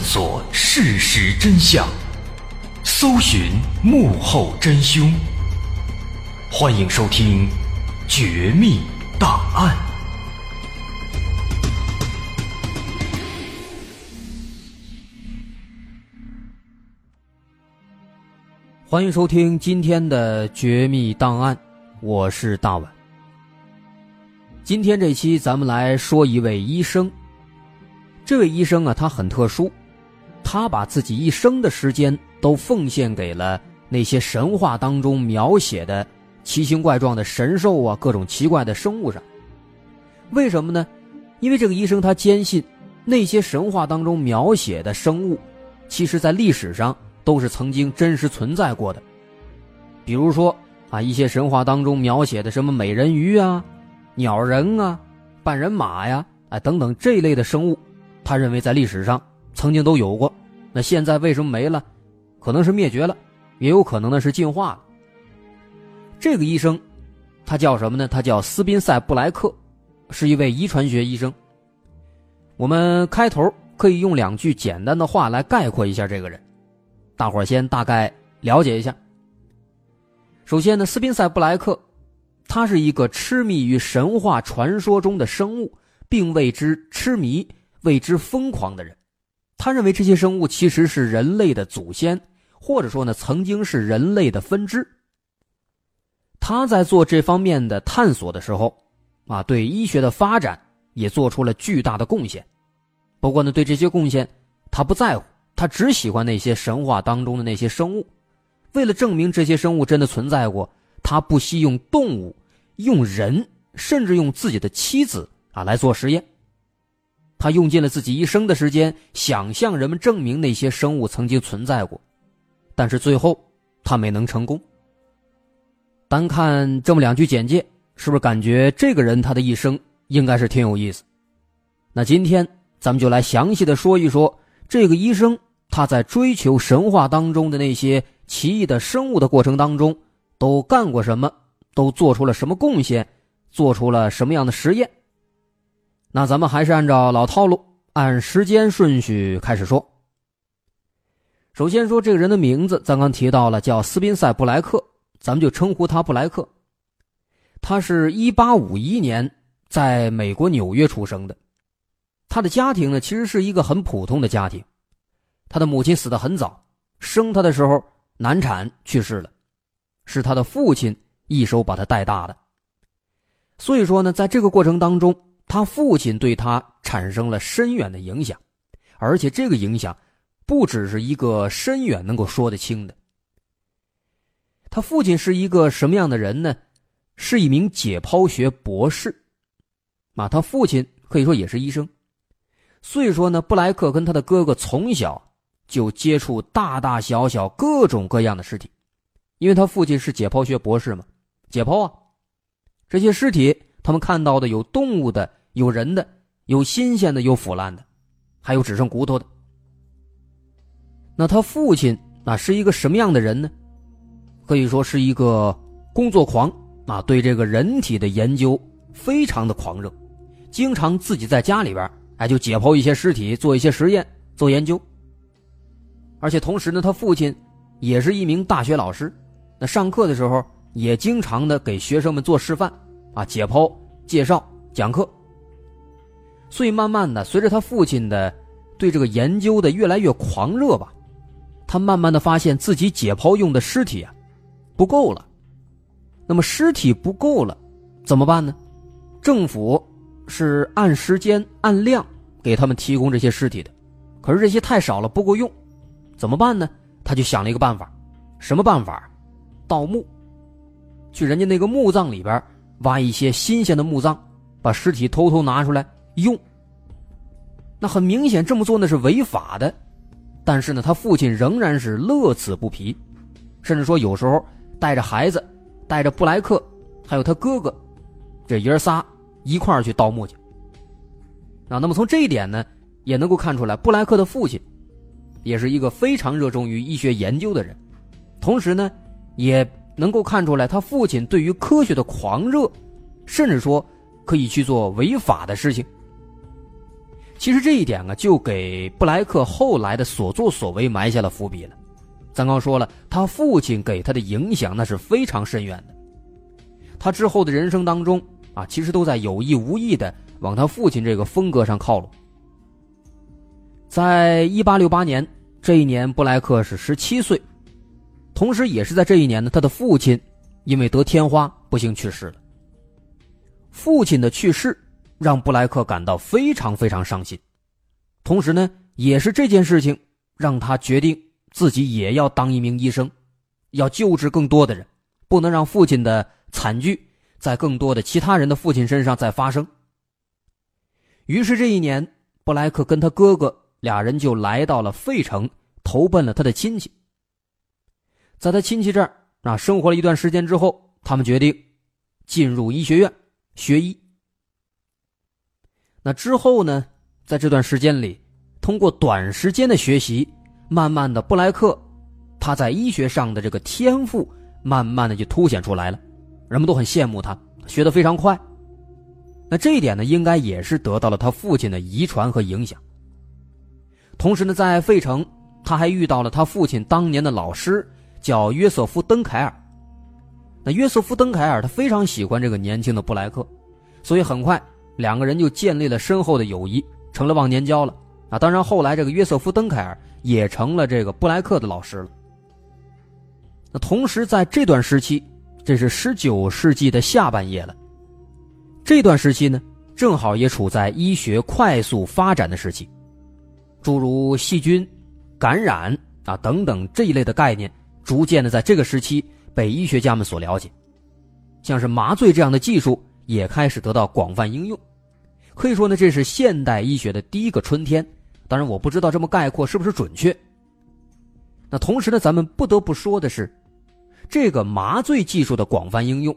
探索事实真相，搜寻幕后真凶。欢迎收听《绝密档案》。欢迎收听今天的《绝密档案》，我是大碗。今天这期咱们来说一位医生。这位医生啊，他很特殊。他把自己一生的时间都奉献给了那些神话当中描写的奇形怪状的神兽啊，各种奇怪的生物上。为什么呢？因为这个医生他坚信，那些神话当中描写的生物，其实在历史上都是曾经真实存在过的。比如说啊，一些神话当中描写的什么美人鱼啊、鸟人啊、半人马呀，哎等等这一类的生物，他认为在历史上。曾经都有过，那现在为什么没了？可能是灭绝了，也有可能呢是进化了。这个医生，他叫什么呢？他叫斯宾塞布莱克，是一位遗传学医生。我们开头可以用两句简单的话来概括一下这个人，大伙儿先大概了解一下。首先呢，斯宾塞布莱克，他是一个痴迷于神话传说中的生物，并为之痴迷、为之疯狂的人。他认为这些生物其实是人类的祖先，或者说呢，曾经是人类的分支。他在做这方面的探索的时候，啊，对医学的发展也做出了巨大的贡献。不过呢，对这些贡献他不在乎，他只喜欢那些神话当中的那些生物。为了证明这些生物真的存在过，他不惜用动物、用人，甚至用自己的妻子啊来做实验。他用尽了自己一生的时间，想向人们证明那些生物曾经存在过，但是最后他没能成功。单看这么两句简介，是不是感觉这个人他的一生应该是挺有意思？那今天咱们就来详细的说一说这个医生他在追求神话当中的那些奇异的生物的过程当中都干过什么，都做出了什么贡献，做出了什么样的实验。那咱们还是按照老套路，按时间顺序开始说。首先说这个人的名字，咱刚提到了，叫斯宾塞·布莱克，咱们就称呼他布莱克。他是一八五一年在美国纽约出生的。他的家庭呢，其实是一个很普通的家庭。他的母亲死得很早，生他的时候难产去世了，是他的父亲一手把他带大的。所以说呢，在这个过程当中，他父亲对他产生了深远的影响，而且这个影响。不只是一个深远能够说得清的。他父亲是一个什么样的人呢？是一名解剖学博士，啊，他父亲可以说也是医生，所以说呢，布莱克跟他的哥哥从小就接触大大小小各种各样的尸体，因为他父亲是解剖学博士嘛，解剖啊，这些尸体他们看到的有动物的，有人的，有新鲜的，有腐烂的，还有只剩骨头的。那他父亲啊是一个什么样的人呢？可以说是一个工作狂啊，对这个人体的研究非常的狂热，经常自己在家里边哎就解剖一些尸体，做一些实验，做研究。而且同时呢，他父亲也是一名大学老师，那上课的时候也经常的给学生们做示范啊，解剖、介绍、讲课。所以慢慢的，随着他父亲的对这个研究的越来越狂热吧。他慢慢的发现自己解剖用的尸体啊，不够了。那么尸体不够了，怎么办呢？政府是按时间按量给他们提供这些尸体的，可是这些太少了，不够用，怎么办呢？他就想了一个办法，什么办法？盗墓，去人家那个墓葬里边挖一些新鲜的墓葬，把尸体偷偷拿出来用。那很明显，这么做那是违法的。但是呢，他父亲仍然是乐此不疲，甚至说有时候带着孩子，带着布莱克，还有他哥哥，这爷仨一块儿去盗墓去。啊，那么从这一点呢，也能够看出来，布莱克的父亲也是一个非常热衷于医学研究的人，同时呢，也能够看出来他父亲对于科学的狂热，甚至说可以去做违法的事情。其实这一点啊，就给布莱克后来的所作所为埋下了伏笔了。咱刚说了，他父亲给他的影响那是非常深远的。他之后的人生当中啊，其实都在有意无意的往他父亲这个风格上靠拢。在一八六八年这一年，布莱克是十七岁，同时也是在这一年呢，他的父亲因为得天花不幸去世了。父亲的去世。让布莱克感到非常非常伤心，同时呢，也是这件事情让他决定自己也要当一名医生，要救治更多的人，不能让父亲的惨剧在更多的其他人的父亲身上再发生。于是这一年，布莱克跟他哥哥俩人就来到了费城，投奔了他的亲戚。在他亲戚这儿啊，生活了一段时间之后，他们决定进入医学院学医。那之后呢？在这段时间里，通过短时间的学习，慢慢的，布莱克他在医学上的这个天赋，慢慢的就凸显出来了，人们都很羡慕他，学得非常快。那这一点呢，应该也是得到了他父亲的遗传和影响。同时呢，在费城，他还遇到了他父亲当年的老师，叫约瑟夫·登凯尔。那约瑟夫·登凯尔他非常喜欢这个年轻的布莱克，所以很快。两个人就建立了深厚的友谊，成了忘年交了啊！当然，后来这个约瑟夫·登凯尔也成了这个布莱克的老师了。那同时，在这段时期，这是十九世纪的下半叶了。这段时期呢，正好也处在医学快速发展的时期，诸如细菌感染啊等等这一类的概念，逐渐的在这个时期被医学家们所了解，像是麻醉这样的技术也开始得到广泛应用。可以说呢，这是现代医学的第一个春天。当然，我不知道这么概括是不是准确。那同时呢，咱们不得不说的是，这个麻醉技术的广泛应用，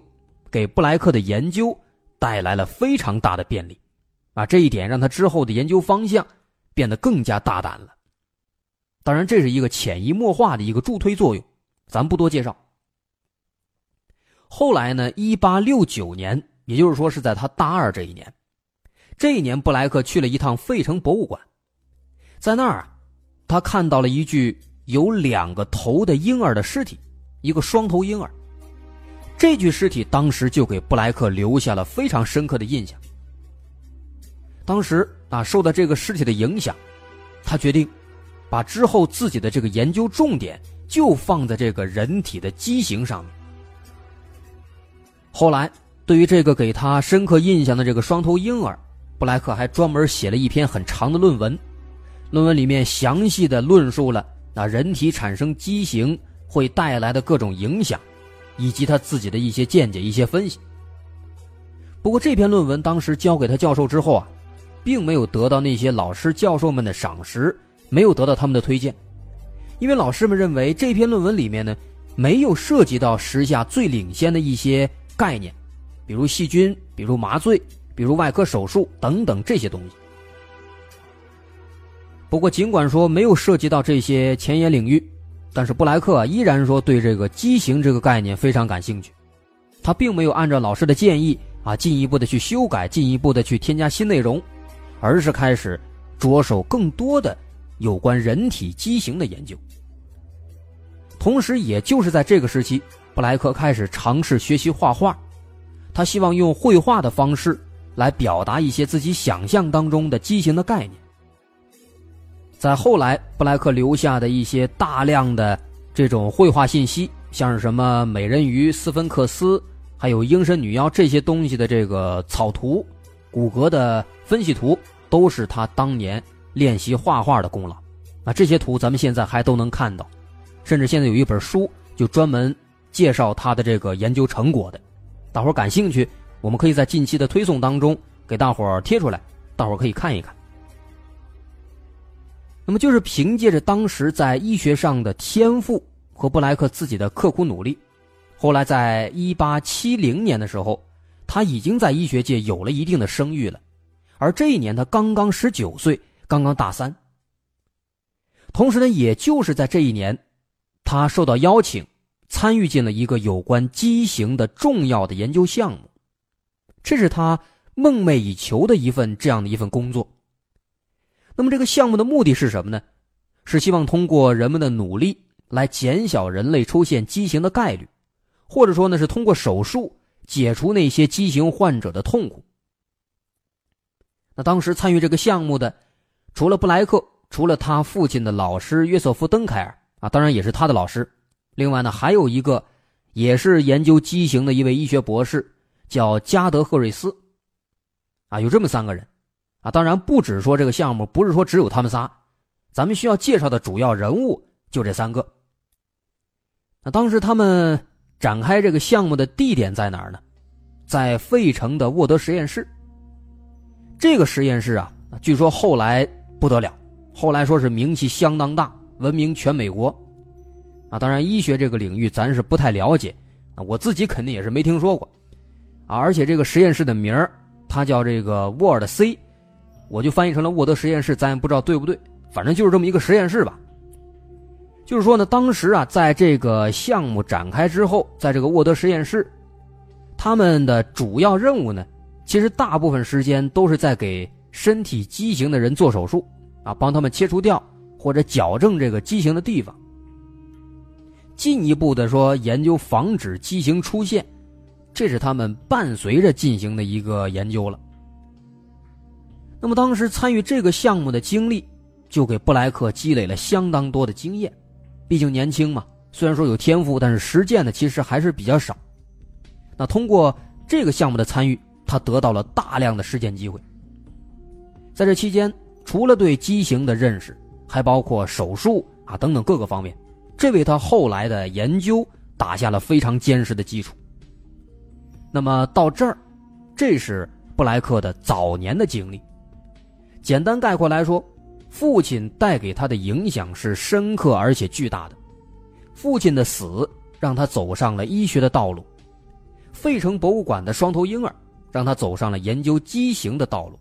给布莱克的研究带来了非常大的便利。啊，这一点让他之后的研究方向变得更加大胆了。当然，这是一个潜移默化的一个助推作用，咱不多介绍。后来呢，一八六九年，也就是说是在他大二这一年，这一年布莱克去了一趟费城博物馆，在那儿啊，他看到了一具有两个头的婴儿的尸体，一个双头婴儿。这具尸体当时就给布莱克留下了非常深刻的印象。当时啊，受到这个尸体的影响，他决定。把之后自己的这个研究重点就放在这个人体的畸形上面。后来，对于这个给他深刻印象的这个双头婴儿，布莱克还专门写了一篇很长的论文，论文里面详细的论述了那人体产生畸形会带来的各种影响，以及他自己的一些见解、一些分析。不过，这篇论文当时交给他教授之后啊，并没有得到那些老师、教授们的赏识。没有得到他们的推荐，因为老师们认为这篇论文里面呢，没有涉及到时下最领先的一些概念，比如细菌，比如麻醉，比如外科手术等等这些东西。不过，尽管说没有涉及到这些前沿领域，但是布莱克依然说对这个畸形这个概念非常感兴趣。他并没有按照老师的建议啊，进一步的去修改，进一步的去添加新内容，而是开始着手更多的。有关人体畸形的研究，同时，也就是在这个时期，布莱克开始尝试学习画画。他希望用绘画的方式来表达一些自己想象当中的畸形的概念。在后来，布莱克留下的一些大量的这种绘画信息，像是什么美人鱼、斯芬克斯，还有鹰神女妖这些东西的这个草图、骨骼的分析图，都是他当年。练习画画的功劳，啊，这些图咱们现在还都能看到，甚至现在有一本书就专门介绍他的这个研究成果的，大伙感兴趣，我们可以在近期的推送当中给大伙贴出来，大伙可以看一看。那么就是凭借着当时在医学上的天赋和布莱克自己的刻苦努力，后来在一八七零年的时候，他已经在医学界有了一定的声誉了，而这一年他刚刚十九岁。刚刚大三，同时呢，也就是在这一年，他受到邀请，参与进了一个有关畸形的重要的研究项目，这是他梦寐以求的一份这样的一份工作。那么，这个项目的目的是什么呢？是希望通过人们的努力来减小人类出现畸形的概率，或者说呢，是通过手术解除那些畸形患者的痛苦。那当时参与这个项目的。除了布莱克，除了他父亲的老师约瑟夫·登凯尔啊，当然也是他的老师。另外呢，还有一个也是研究畸形的一位医学博士，叫加德·赫瑞斯。啊，有这么三个人，啊，当然不止说这个项目不是说只有他们仨，咱们需要介绍的主要人物就这三个。那当时他们展开这个项目的地点在哪儿呢？在费城的沃德实验室。这个实验室啊，据说后来。不得了，后来说是名气相当大，闻名全美国，啊，当然医学这个领域咱是不太了解，啊，我自己肯定也是没听说过，啊，而且这个实验室的名儿，它叫这个沃尔的 C，我就翻译成了沃德实验室，咱也不知道对不对，反正就是这么一个实验室吧。就是说呢，当时啊，在这个项目展开之后，在这个沃德实验室，他们的主要任务呢，其实大部分时间都是在给身体畸形的人做手术。啊，帮他们切除掉或者矫正这个畸形的地方。进一步的说，研究防止畸形出现，这是他们伴随着进行的一个研究了。那么当时参与这个项目的经历，就给布莱克积累了相当多的经验。毕竟年轻嘛，虽然说有天赋，但是实践的其实还是比较少。那通过这个项目的参与，他得到了大量的实践机会。在这期间。除了对畸形的认识，还包括手术啊等等各个方面，这为他后来的研究打下了非常坚实的基础。那么到这儿，这是布莱克的早年的经历。简单概括来说，父亲带给他的影响是深刻而且巨大的。父亲的死让他走上了医学的道路，费城博物馆的双头婴儿让他走上了研究畸形的道路。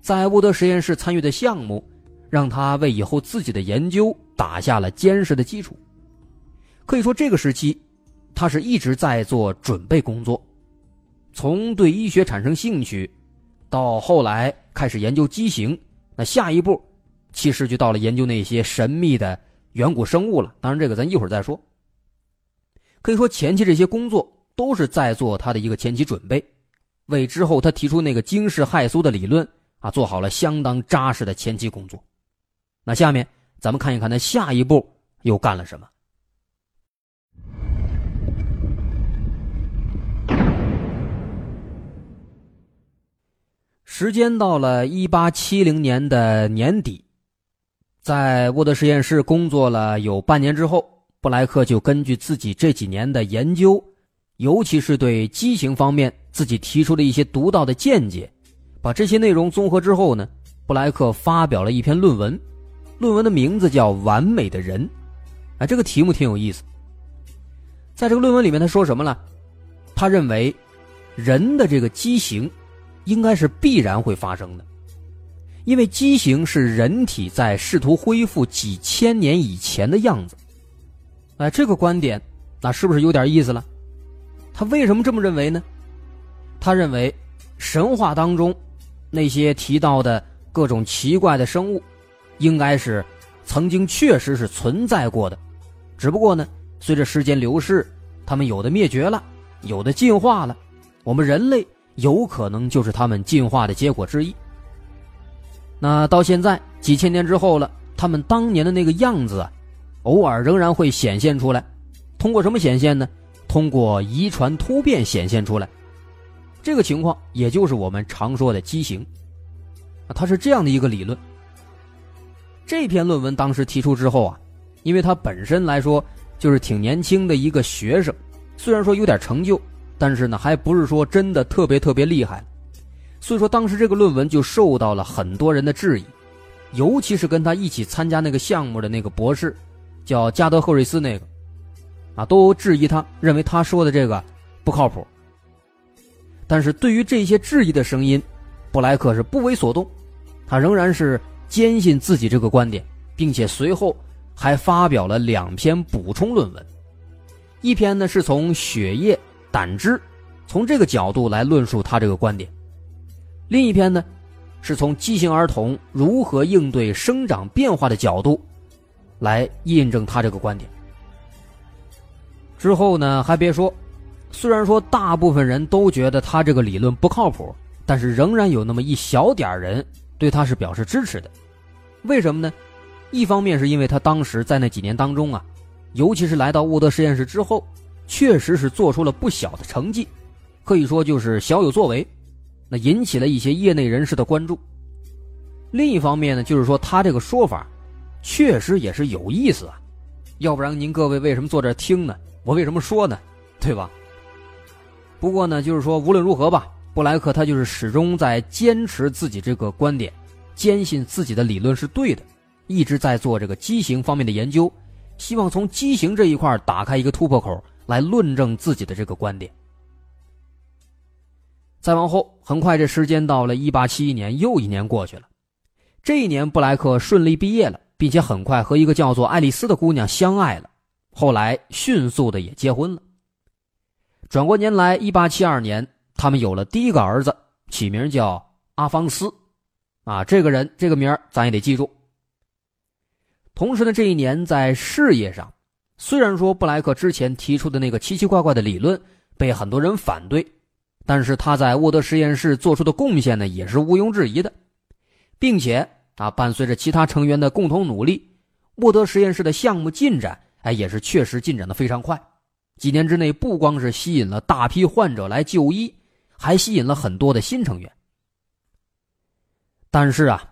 在沃德实验室参与的项目，让他为以后自己的研究打下了坚实的基础。可以说，这个时期，他是一直在做准备工作，从对医学产生兴趣，到后来开始研究畸形，那下一步，其实就到了研究那些神秘的远古生物了。当然，这个咱一会儿再说。可以说，前期这些工作都是在做他的一个前期准备，为之后他提出那个惊世骇俗的理论啊，做好了相当扎实的前期工作。那下面咱们看一看他下一步又干了什么。时间到了一八七零年的年底，在沃德实验室工作了有半年之后，布莱克就根据自己这几年的研究，尤其是对畸形方面自己提出的一些独到的见解，把这些内容综合之后呢，布莱克发表了一篇论文，论文的名字叫《完美的人》，啊，这个题目挺有意思。在这个论文里面，他说什么了？他认为，人的这个畸形。应该是必然会发生的，因为畸形是人体在试图恢复几千年以前的样子。哎，这个观点，那是不是有点意思了？他为什么这么认为呢？他认为，神话当中那些提到的各种奇怪的生物，应该是曾经确实是存在过的，只不过呢，随着时间流逝，他们有的灭绝了，有的进化了，我们人类。有可能就是他们进化的结果之一。那到现在几千年之后了，他们当年的那个样子啊，偶尔仍然会显现出来。通过什么显现呢？通过遗传突变显现出来。这个情况也就是我们常说的畸形。它是这样的一个理论。这篇论文当时提出之后啊，因为他本身来说就是挺年轻的一个学生，虽然说有点成就。但是呢，还不是说真的特别特别厉害，所以说当时这个论文就受到了很多人的质疑，尤其是跟他一起参加那个项目的那个博士，叫加德赫瑞斯那个，啊，都质疑他，认为他说的这个不靠谱。但是对于这些质疑的声音，布莱克是不为所动，他仍然是坚信自己这个观点，并且随后还发表了两篇补充论文，一篇呢是从血液。胆汁，从这个角度来论述他这个观点。另一篇呢，是从畸形儿童如何应对生长变化的角度，来印证他这个观点。之后呢，还别说，虽然说大部分人都觉得他这个理论不靠谱，但是仍然有那么一小点人对他是表示支持的。为什么呢？一方面是因为他当时在那几年当中啊，尤其是来到沃德实验室之后。确实是做出了不小的成绩，可以说就是小有作为，那引起了一些业内人士的关注。另一方面呢，就是说他这个说法，确实也是有意思啊，要不然您各位为什么坐这听呢？我为什么说呢？对吧？不过呢，就是说无论如何吧，布莱克他就是始终在坚持自己这个观点，坚信自己的理论是对的，一直在做这个畸形方面的研究，希望从畸形这一块打开一个突破口。来论证自己的这个观点。再往后，很快这时间到了一八七一年，又一年过去了。这一年，布莱克顺利毕业了，并且很快和一个叫做爱丽丝的姑娘相爱了。后来，迅速的也结婚了。转过年来，一八七二年，他们有了第一个儿子，起名叫阿方斯。啊，这个人这个名咱也得记住。同时呢，这一年在事业上。虽然说布莱克之前提出的那个奇奇怪怪的理论被很多人反对，但是他在沃德实验室做出的贡献呢也是毋庸置疑的，并且啊伴随着其他成员的共同努力，沃德实验室的项目进展哎也是确实进展的非常快，几年之内不光是吸引了大批患者来就医，还吸引了很多的新成员。但是啊，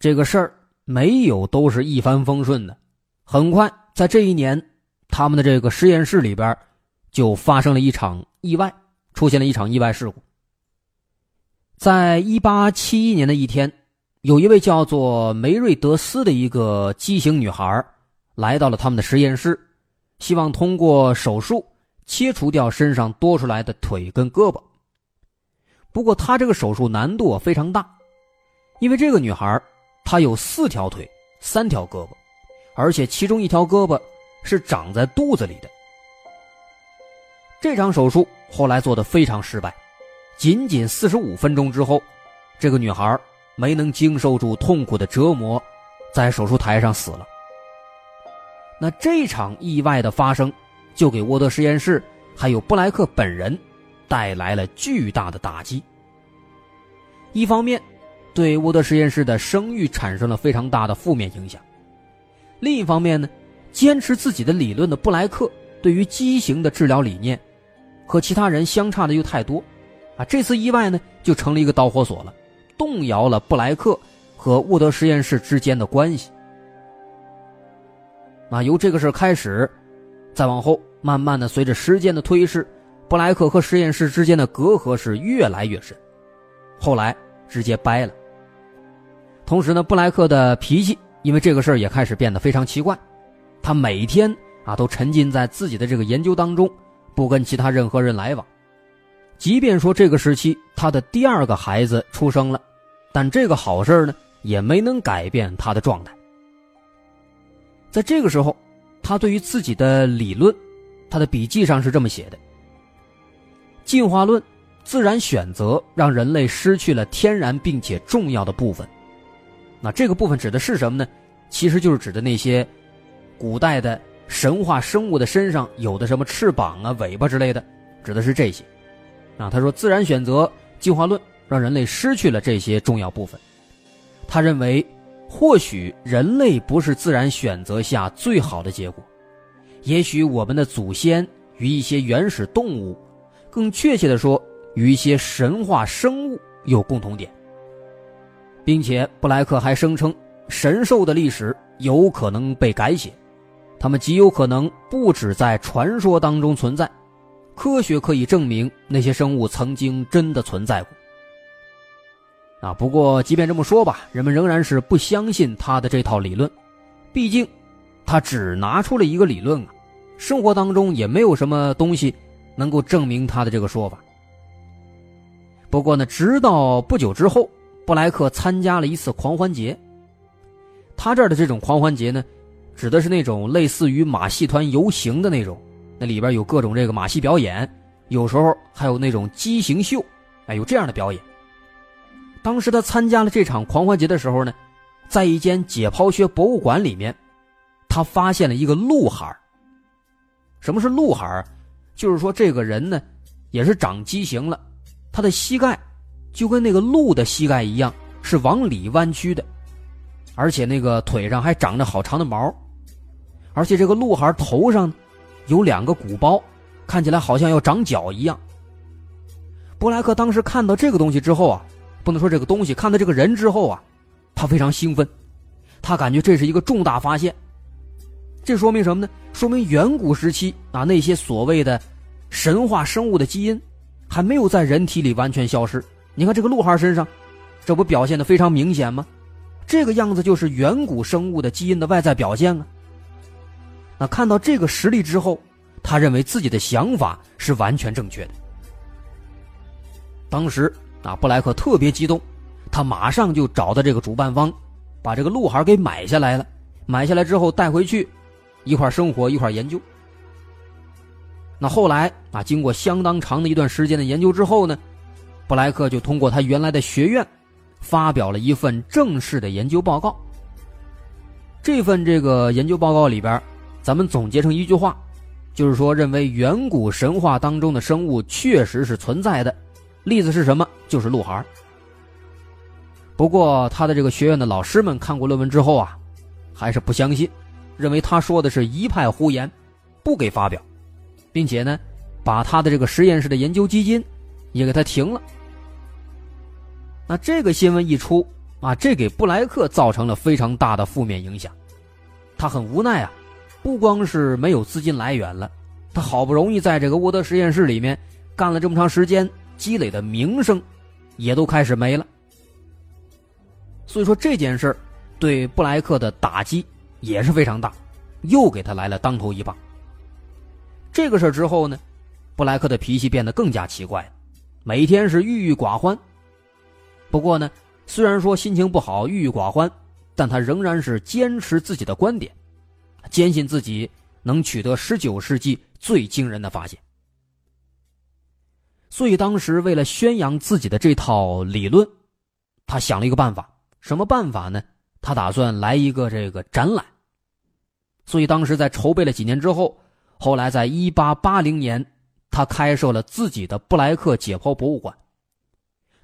这个事儿没有都是一帆风顺的，很快在这一年。他们的这个实验室里边，就发生了一场意外，出现了一场意外事故。在一八七一年的一天，有一位叫做梅瑞德斯的一个畸形女孩，来到了他们的实验室，希望通过手术切除掉身上多出来的腿跟胳膊。不过，她这个手术难度非常大，因为这个女孩她有四条腿、三条胳膊，而且其中一条胳膊是长在肚子里的。这场手术后来做的非常失败，仅仅四十五分钟之后，这个女孩没能经受住痛苦的折磨，在手术台上死了。那这场意外的发生，就给沃德实验室还有布莱克本人带来了巨大的打击。一方面，对沃德实验室的声誉产生了非常大的负面影响；另一方面呢，坚持自己的理论的布莱克对于畸形的治疗理念，和其他人相差的又太多，啊，这次意外呢就成了一个导火索了，动摇了布莱克和沃德实验室之间的关系。啊，由这个事开始，再往后，慢慢的随着时间的推逝，布莱克和实验室之间的隔阂是越来越深，后来直接掰了。同时呢，布莱克的脾气因为这个事儿也开始变得非常奇怪，他每天啊都沉浸在自己的这个研究当中，不跟其他任何人来往。即便说这个时期他的第二个孩子出生了，但这个好事呢也没能改变他的状态。在这个时候，他对于自己的理论，他的笔记上是这么写的：进化论，自然选择让人类失去了天然并且重要的部分。那这个部分指的是什么呢？其实就是指的那些古代的神话生物的身上有的什么翅膀啊、尾巴之类的，指的是这些。啊，他说自然选择进化论让人类失去了这些重要部分。他认为。或许人类不是自然选择下最好的结果，也许我们的祖先与一些原始动物，更确切的说，与一些神话生物有共同点，并且布莱克还声称，神兽的历史有可能被改写，他们极有可能不止在传说当中存在，科学可以证明那些生物曾经真的存在过。啊，不过即便这么说吧，人们仍然是不相信他的这套理论，毕竟，他只拿出了一个理论啊，生活当中也没有什么东西能够证明他的这个说法。不过呢，直到不久之后，布莱克参加了一次狂欢节。他这儿的这种狂欢节呢，指的是那种类似于马戏团游行的那种，那里边有各种这个马戏表演，有时候还有那种畸形秀，哎，有这样的表演。当时他参加了这场狂欢节的时候呢，在一间解剖学博物馆里面，他发现了一个鹿孩什么是鹿孩就是说这个人呢，也是长畸形了，他的膝盖就跟那个鹿的膝盖一样，是往里弯曲的，而且那个腿上还长着好长的毛，而且这个鹿孩头上有两个鼓包，看起来好像要长角一样。布莱克当时看到这个东西之后啊。不能说这个东西，看到这个人之后啊，他非常兴奋，他感觉这是一个重大发现。这说明什么呢？说明远古时期啊，那些所谓的神话生物的基因还没有在人体里完全消失。你看这个鹿孩身上，这不表现的非常明显吗？这个样子就是远古生物的基因的外在表现啊。那看到这个实例之后，他认为自己的想法是完全正确的。当时。啊，布莱克特别激动，他马上就找到这个主办方，把这个鹿孩给买下来了。买下来之后带回去，一块生活，一块研究。那后来啊，经过相当长的一段时间的研究之后呢，布莱克就通过他原来的学院，发表了一份正式的研究报告。这份这个研究报告里边，咱们总结成一句话，就是说认为远古神话当中的生物确实是存在的。例子是什么？就是鹿孩。不过他的这个学院的老师们看过论文之后啊，还是不相信，认为他说的是一派胡言，不给发表，并且呢，把他的这个实验室的研究基金也给他停了。那这个新闻一出啊，这给布莱克造成了非常大的负面影响，他很无奈啊，不光是没有资金来源了，他好不容易在这个沃德实验室里面干了这么长时间。积累的名声，也都开始没了。所以说这件事对布莱克的打击也是非常大，又给他来了当头一棒。这个事之后呢，布莱克的脾气变得更加奇怪，每天是郁郁寡欢。不过呢，虽然说心情不好、郁郁寡欢，但他仍然是坚持自己的观点，坚信自己能取得十九世纪最惊人的发现。所以当时为了宣扬自己的这套理论，他想了一个办法。什么办法呢？他打算来一个这个展览。所以当时在筹备了几年之后，后来在一八八零年，他开设了自己的布莱克解剖博物馆。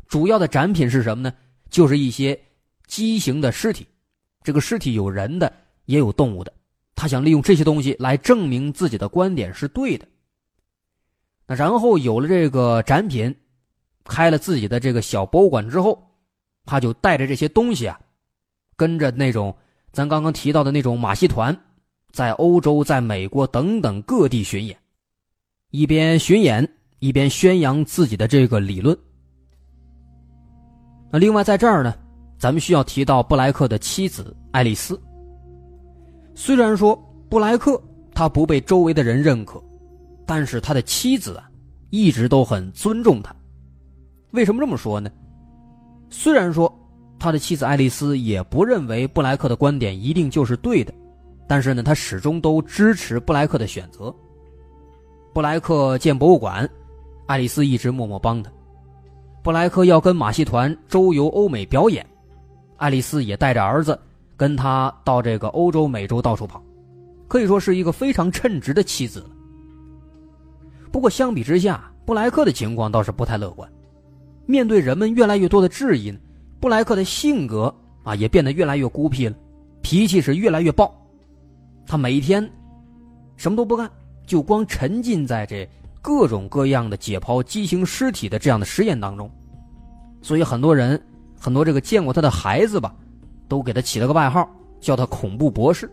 主要的展品是什么呢？就是一些畸形的尸体，这个尸体有人的，也有动物的。他想利用这些东西来证明自己的观点是对的。那然后有了这个展品，开了自己的这个小博物馆之后，他就带着这些东西啊，跟着那种咱刚刚提到的那种马戏团，在欧洲、在美国等等各地巡演，一边巡演一边宣扬自己的这个理论。那另外在这儿呢，咱们需要提到布莱克的妻子爱丽丝。虽然说布莱克他不被周围的人认可，但是他的妻子啊一直都很尊重他。为什么这么说呢？虽然说他的妻子爱丽丝也不认为布莱克的观点一定就是对的，但是呢，他始终都支持布莱克的选择。布莱克建博物馆，爱丽丝一直默默帮他。布莱克要跟马戏团周游欧美表演，爱丽丝也带着儿子跟他到这个欧洲、美洲到处跑，可以说是一个非常称职的妻子了。不过相比之下，布莱克的情况倒是不太乐观。面对人们越来越多的质疑呢，布莱克的性格啊也变得越来越孤僻了，脾气是越来越暴。他每天什么都不干，就光沉浸在这。各种各样的解剖畸形尸体的这样的实验当中，所以很多人很多这个见过他的孩子吧，都给他起了个外号，叫他“恐怖博士”。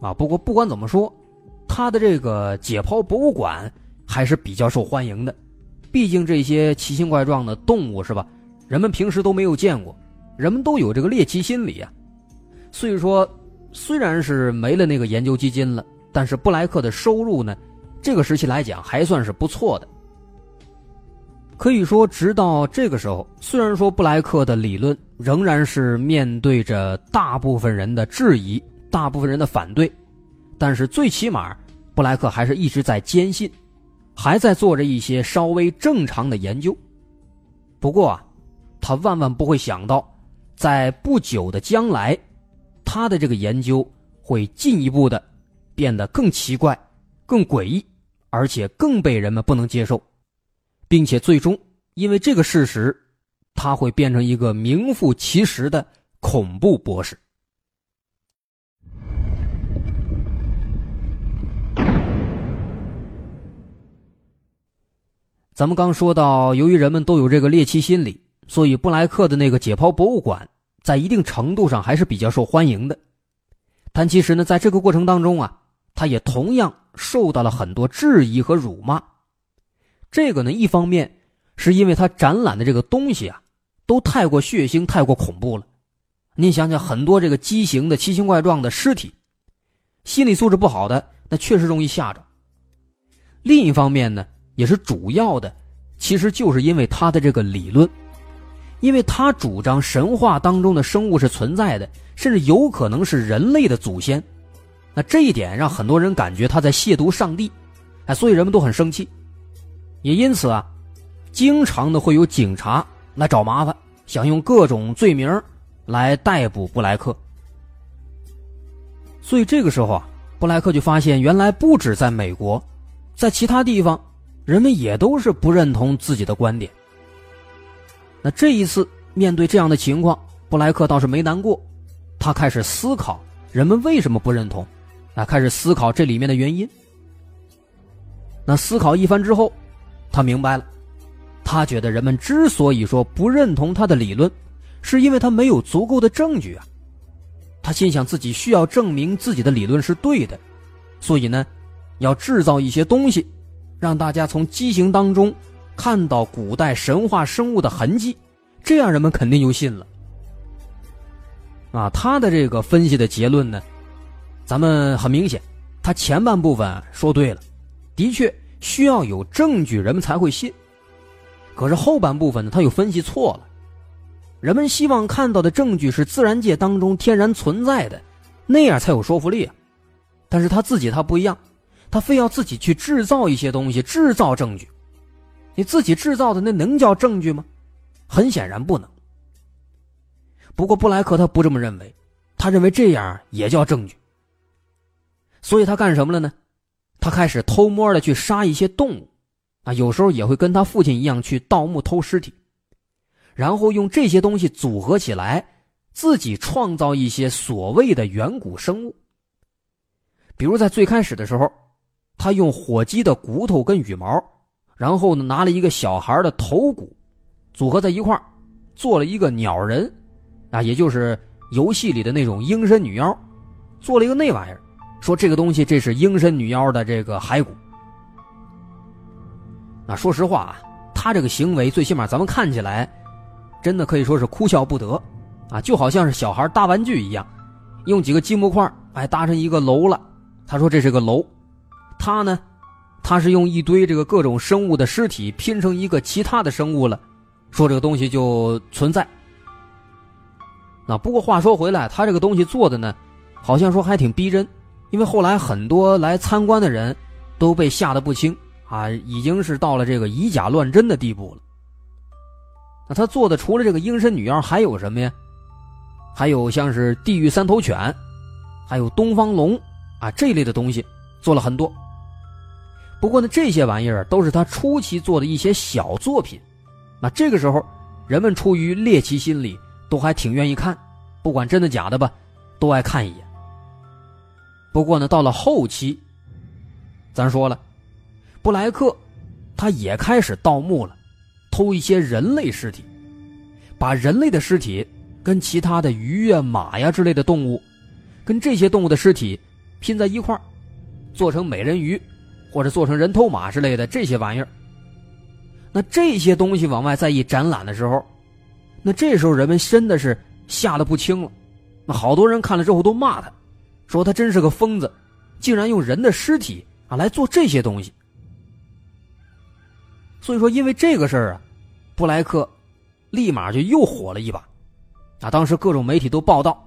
啊，不过不管怎么说，他的这个解剖博物馆还是比较受欢迎的，毕竟这些奇形怪状的动物是吧，人们平时都没有见过，人们都有这个猎奇心理啊。所以说，虽然是没了那个研究基金了，但是布莱克的收入呢？这个时期来讲还算是不错的，可以说，直到这个时候，虽然说布莱克的理论仍然是面对着大部分人的质疑、大部分人的反对，但是最起码，布莱克还是一直在坚信，还在做着一些稍微正常的研究。不过啊，他万万不会想到，在不久的将来，他的这个研究会进一步的变得更奇怪。更诡异，而且更被人们不能接受，并且最终因为这个事实，他会变成一个名副其实的恐怖博士。咱们刚说到，由于人们都有这个猎奇心理，所以布莱克的那个解剖博物馆在一定程度上还是比较受欢迎的。但其实呢，在这个过程当中啊，他也同样。受到了很多质疑和辱骂，这个呢，一方面是因为他展览的这个东西啊，都太过血腥、太过恐怖了。您想想，很多这个畸形的、奇形怪状的尸体，心理素质不好的，那确实容易吓着。另一方面呢，也是主要的，其实就是因为他的这个理论，因为他主张神话当中的生物是存在的，甚至有可能是人类的祖先。那这一点让很多人感觉他在亵渎上帝，哎，所以人们都很生气，也因此啊，经常的会有警察来找麻烦，想用各种罪名来逮捕布莱克。所以这个时候啊，布莱克就发现，原来不止在美国，在其他地方，人们也都是不认同自己的观点。那这一次面对这样的情况，布莱克倒是没难过，他开始思考人们为什么不认同。啊，开始思考这里面的原因。那思考一番之后，他明白了，他觉得人们之所以说不认同他的理论，是因为他没有足够的证据啊。他心想自己需要证明自己的理论是对的，所以呢，要制造一些东西，让大家从畸形当中看到古代神话生物的痕迹，这样人们肯定就信了。啊，他的这个分析的结论呢？咱们很明显，他前半部分说对了，的确需要有证据，人们才会信。可是后半部分呢，他又分析错了。人们希望看到的证据是自然界当中天然存在的，那样才有说服力啊。但是他自己他不一样，他非要自己去制造一些东西，制造证据。你自己制造的那能叫证据吗？很显然不能。不过布莱克他不这么认为，他认为这样也叫证据。所以他干什么了呢？他开始偷摸的去杀一些动物，啊，有时候也会跟他父亲一样去盗墓偷尸体。然后用这些东西组合起来，自己创造一些所谓的远古生物。比如在最开始的时候，他用火鸡的骨头跟羽毛，然后呢拿了一个小孩的头骨，组合在一块做了一个鸟人，啊，也就是游戏里的那种鹰身女妖，做了一个那玩意儿，说这个东西这是鹰身女妖的这个骸骨。那说实话啊，他这个行为最起码咱们看起来。真的可以说是哭笑不得，啊，就好像是小孩搭玩具一样，用几个积木块哎搭成一个楼了。他说这是个楼，他呢，他是用一堆这个各种生物的尸体拼成一个其他的生物了，说这个东西就存在。那不过话说回来，他这个东西做的呢，好像说还挺逼真，因为后来很多来参观的人都被吓得不轻啊，已经是到了这个以假乱真的地步了。那他做的除了这个鹰身女妖还有什么呀？还有像是地狱三头犬，还有东方龙啊这一类的东西做了很多。不过呢，这些玩意儿都是他初期做的一些小作品。那这个时候，人们出于猎奇心理，都还挺愿意看，不管真的假的吧，都爱看一眼。不过呢，到了后期，咱说了，布莱克他也开始盗墓了。偷一些人类尸体，把人类的尸体跟其他的鱼呀、马呀之类的动物，跟这些动物的尸体拼在一块儿做成美人鱼，或者做成人头马之类的这些玩意儿。那这些东西往外再一展览的时候，那这时候人们真的是吓得不轻了。那好多人看了之后都骂他，说他真是个疯子，竟然用人的尸体啊来做这些东西。所以说，因为这个事儿啊。布莱克立马就又火了一把，啊！当时各种媒体都报道，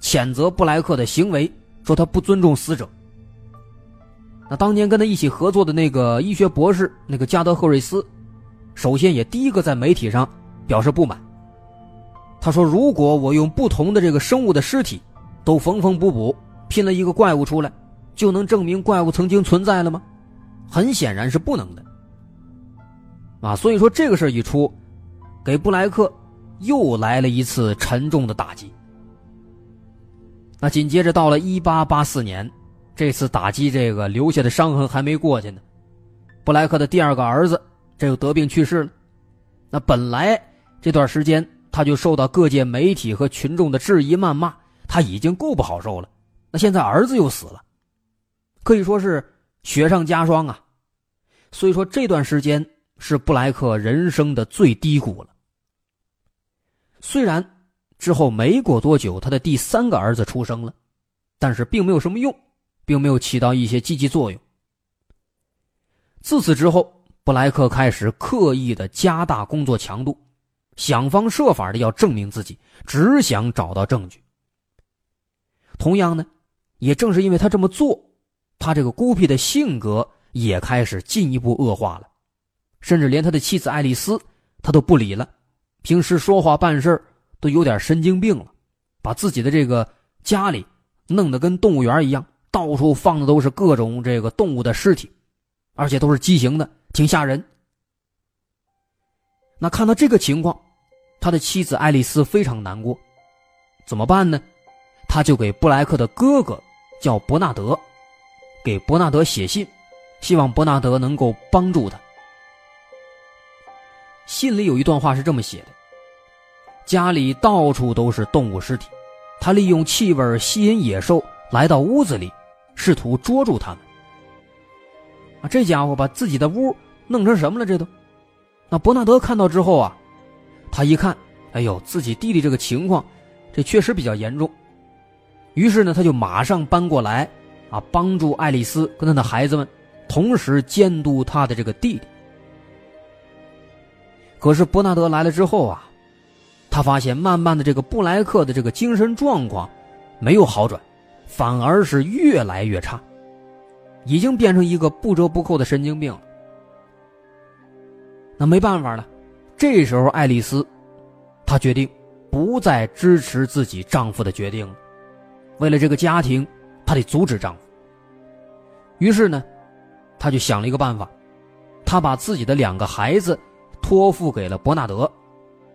谴责布莱克的行为，说他不尊重死者。那当年跟他一起合作的那个医学博士，那个加德赫瑞斯，首先也第一个在媒体上表示不满。他说：“如果我用不同的这个生物的尸体，都缝缝补补拼了一个怪物出来，就能证明怪物曾经存在了吗？很显然是不能的。”啊，所以说这个事儿一出，给布莱克又来了一次沉重的打击。那紧接着到了一八八四年，这次打击这个留下的伤痕还没过去呢，布莱克的第二个儿子这又得病去世了。那本来这段时间他就受到各界媒体和群众的质疑谩骂，他已经够不好受了。那现在儿子又死了，可以说是雪上加霜啊。所以说这段时间。是布莱克人生的最低谷了。虽然之后没过多久，他的第三个儿子出生了，但是并没有什么用，并没有起到一些积极作用。自此之后，布莱克开始刻意的加大工作强度，想方设法的要证明自己，只想找到证据。同样呢，也正是因为他这么做，他这个孤僻的性格也开始进一步恶化了。甚至连他的妻子爱丽丝，他都不理了。平时说话办事都有点神经病了，把自己的这个家里弄得跟动物园一样，到处放的都是各种这个动物的尸体，而且都是畸形的，挺吓人。那看到这个情况，他的妻子爱丽丝非常难过，怎么办呢？他就给布莱克的哥哥叫伯纳德，给伯纳德写信，希望伯纳德能够帮助他。信里有一段话是这么写的：家里到处都是动物尸体，他利用气味吸引野兽来到屋子里，试图捉住他们。啊，这家伙把自己的屋弄成什么了？这都……那伯纳德看到之后啊，他一看，哎呦，自己弟弟这个情况，这确实比较严重。于是呢，他就马上搬过来，啊，帮助爱丽丝跟他的孩子们，同时监督他的这个弟弟。可是伯纳德来了之后啊，他发现慢慢的这个布莱克的这个精神状况没有好转，反而是越来越差，已经变成一个不折不扣的神经病了。那没办法了，这时候爱丽丝，她决定不再支持自己丈夫的决定了。为了这个家庭，她得阻止丈夫。于是呢，她就想了一个办法，她把自己的两个孩子托付给了伯纳德，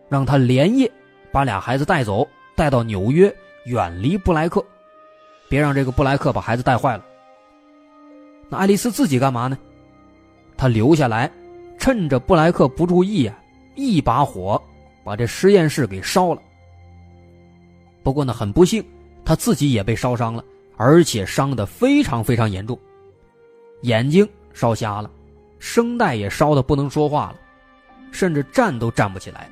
让他连夜把俩孩子带走，带到纽约，远离布莱克，别让这个布莱克把孩子带坏了。那爱丽丝自己干嘛呢？她留下来。趁着布莱克不注意啊，一把火把这实验室给烧了。不过呢，很不幸，他自己也被烧伤了，而且伤得非常非常严重，眼睛烧瞎了，声带也烧得不能说话了，甚至站都站不起来。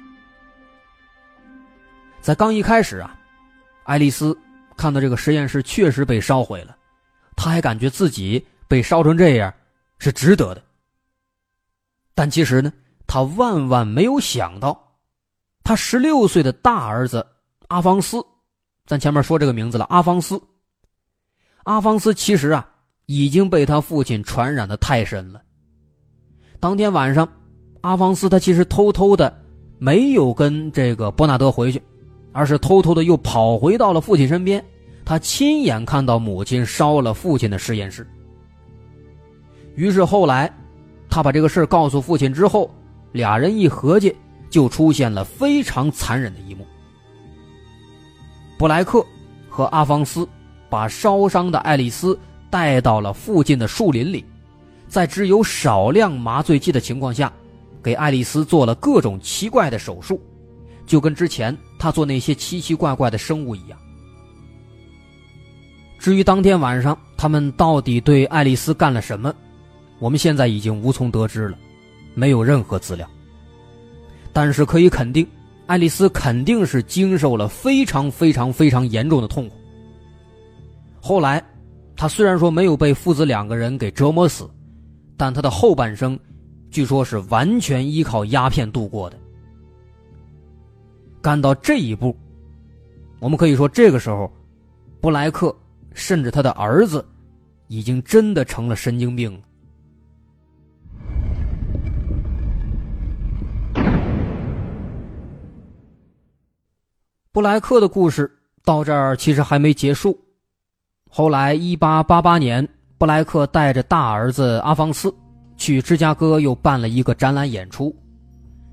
在刚一开始啊，爱丽丝看到这个实验室确实被烧毁了，他还感觉自己被烧成这样是值得的。但其实呢，他万万没有想到，他十六岁的大儿子阿方斯，咱前面说这个名字了，阿方斯。阿方斯其实啊，已经被他父亲传染的太深了。当天晚上，阿方斯他其实偷偷的没有跟这个伯纳德回去，而是偷偷的又跑回到了父亲身边，他亲眼看到母亲烧了父亲的实验室。于是后来。他把这个事告诉父亲之后，俩人一合计，就出现了非常残忍的一幕。布莱克和阿方斯把烧伤的爱丽丝带到了附近的树林里，在只有少量麻醉剂的情况下，给爱丽丝做了各种奇怪的手术，就跟之前他做那些奇奇怪怪的生物一样。至于当天晚上他们到底对爱丽丝干了什么？我们现在已经无从得知了，没有任何资料。但是可以肯定，爱丽丝肯定是经受了非常非常非常严重的痛苦。后来，她虽然说没有被父子两个人给折磨死，但她的后半生，据说是完全依靠鸦片度过的。干到这一步，我们可以说，这个时候，布莱克甚至他的儿子，已经真的成了神经病。布莱克的故事到这儿其实还没结束。后来，一八八八年，布莱克带着大儿子阿方斯去芝加哥又办了一个展览演出，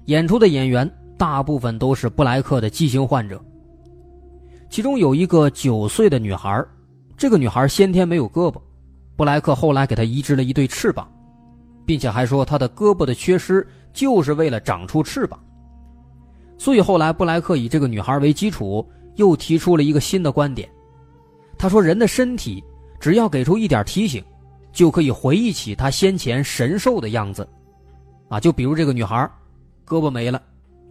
演出的演员大部分都是布莱克的畸形患者。其中有一个九岁的女孩，这个女孩先天没有胳膊，布莱克后来给她移植了一对翅膀，并且还说她的胳膊的缺失就是为了长出翅膀。所以后来，布莱克以这个女孩为基础，又提出了一个新的观点。他说：“人的身体只要给出一点提醒，就可以回忆起他先前神兽的样子。啊，就比如这个女孩，胳膊没了，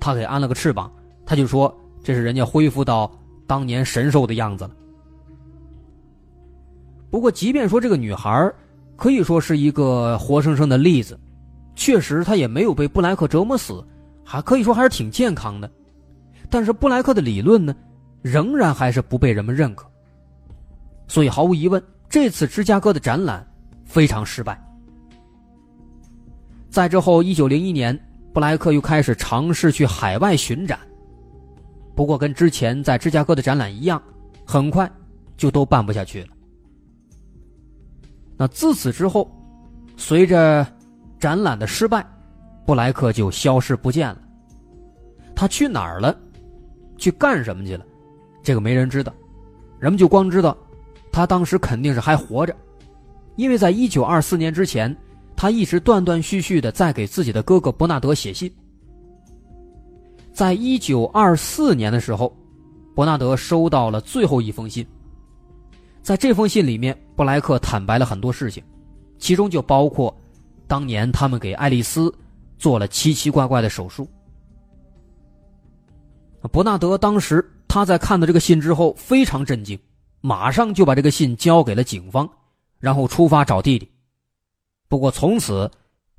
他给安了个翅膀，他就说这是人家恢复到当年神兽的样子了。不过，即便说这个女孩可以说是一个活生生的例子，确实她也没有被布莱克折磨死。”还可以说还是挺健康的，但是布莱克的理论呢，仍然还是不被人们认可。所以毫无疑问，这次芝加哥的展览非常失败。在之后，一九零一年，布莱克又开始尝试去海外巡展，不过跟之前在芝加哥的展览一样，很快就都办不下去了。那自此之后，随着展览的失败。布莱克就消失不见了，他去哪儿了？去干什么去了？这个没人知道，人们就光知道，他当时肯定是还活着，因为在一九二四年之前，他一直断断续续的在给自己的哥哥伯纳德写信。在一九二四年的时候，伯纳德收到了最后一封信，在这封信里面，布莱克坦白了很多事情，其中就包括当年他们给爱丽丝。做了奇奇怪怪的手术。伯纳德当时他在看到这个信之后非常震惊，马上就把这个信交给了警方，然后出发找弟弟。不过从此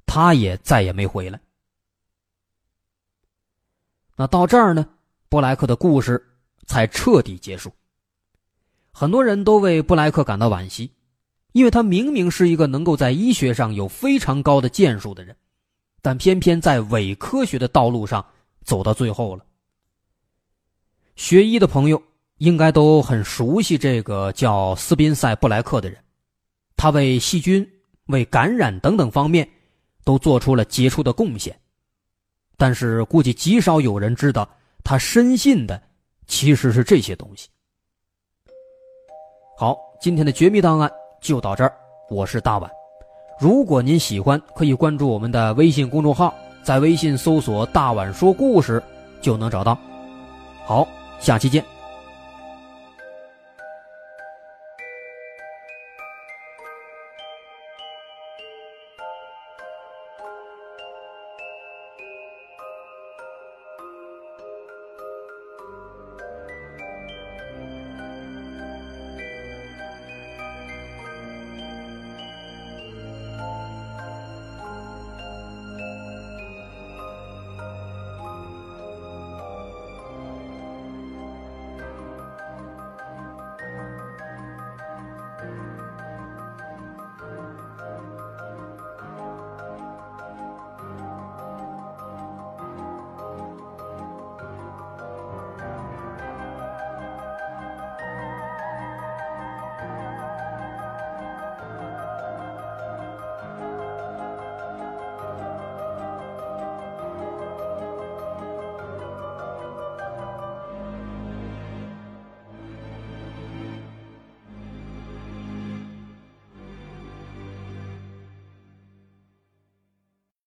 他也再也没回来。那到这儿呢，布莱克的故事才彻底结束。很多人都为布莱克感到惋惜，因为他明明是一个能够在医学上有非常高的建树的人，但偏偏在伪科学的道路上走到最后了。学医的朋友应该都很熟悉这个叫斯宾塞·布莱克的人，他为细菌、为感染等等方面都做出了杰出的贡献，但是估计极少有人知道他深信的其实是这些东西。好，今天的绝密档案就到这儿，我是大碗。如果您喜欢，可以关注我们的微信公众号，在微信搜索“大碗说故事”就能找到。好。下期见。